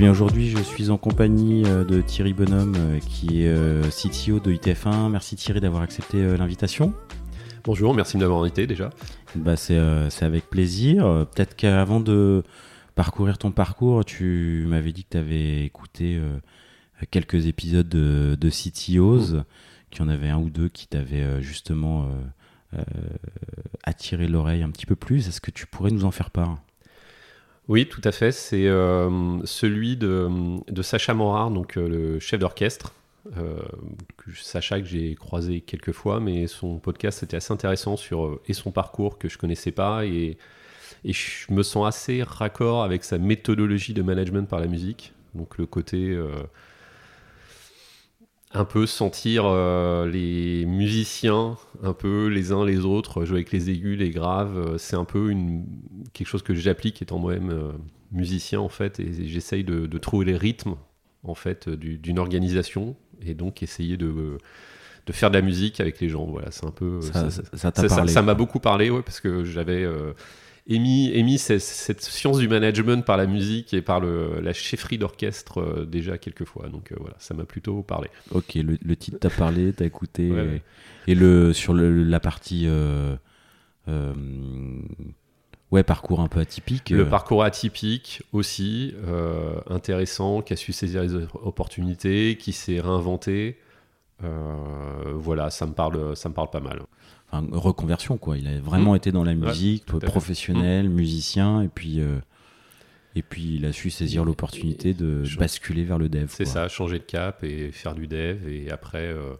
aujourd'hui, je suis en compagnie euh, de Thierry Bonhomme, euh, qui est euh, CTO de ITF1. Merci Thierry d'avoir accepté l'invitation. Bonjour, merci de m'avoir invité déjà. Bah, c'est avec plaisir. Peut-être qu'avant de parcourir ton parcours, tu m'avais dit que tu avais écouté quelques épisodes de, de CTOs, mmh. qu'il y en avait un ou deux qui t'avaient justement attiré l'oreille un petit peu plus. Est-ce que tu pourrais nous en faire part? Oui, tout à fait. C'est euh, celui de, Sacha Morard, donc euh, le chef d'orchestre. Euh, Sacha que j'ai croisé quelques fois, mais son podcast était assez intéressant sur et son parcours que je connaissais pas et, et je me sens assez raccord avec sa méthodologie de management par la musique. Donc le côté un peu sentir euh, les musiciens, un peu les uns les autres, jouer avec les aigus, les graves. Euh, c'est un peu une, quelque chose que j'applique étant moi-même euh, musicien en fait, et, j'essaye de, trouver les rythmes en fait d'une organisation et donc essayer de de faire de la musique avec les gens. Voilà, c'est un peu ça. Ça, ça m'a beaucoup parlé, ouais, parce que j'avais émis, cette, science du management par la musique et par la chefferie d'orchestre euh, déjà quelques fois. Donc euh, voilà, ça m'a plutôt parlé. Ok, le, titre t'a parlé, t'as écouté. et, le, sur la partie. Euh, ouais, parcours un peu atypique. Le parcours atypique aussi, intéressant, qui a su saisir les opportunités, qui s'est réinventé. Voilà, ça me parle, ça me parle pas mal reconversion quoi. Il a vraiment mmh. été dans la musique, professionnel, mmh. musicien, et puis euh, et puis il a su saisir l'opportunité de basculer vers le dev. C'est ça, changer de cap et faire du dev, et après euh,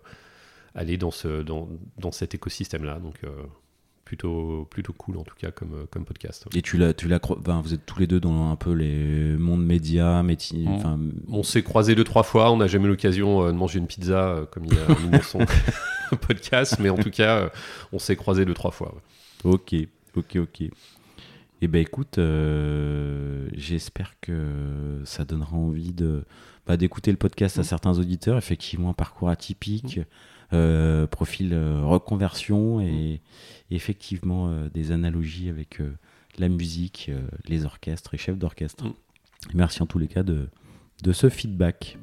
aller dans ce dans, dans cet écosystème là. Donc euh, plutôt, plutôt cool en tout cas comme, euh, comme podcast. Et tu l'as, tu l'as, vous êtes tous les deux dans un peu les mondes médias, métiers. On, s'est croisés deux trois fois, on n'a jamais eu l'occasion euh, de manger une pizza euh, comme il a mis dans son podcast, mais en tout cas, on s'est croisés deux trois fois. Ok, ok, ok. Eh ben écoute, j'espère que ça donnera envie de bah, d'écouter le podcast à mm. certains auditeurs. Effectivement, un parcours atypique. Mm. Euh, profil euh, reconversion et, effectivement euh, des analogies avec la musique, les orchestres et chefs d'orchestre. Mm. Merci en tous les cas de, de ce feedback.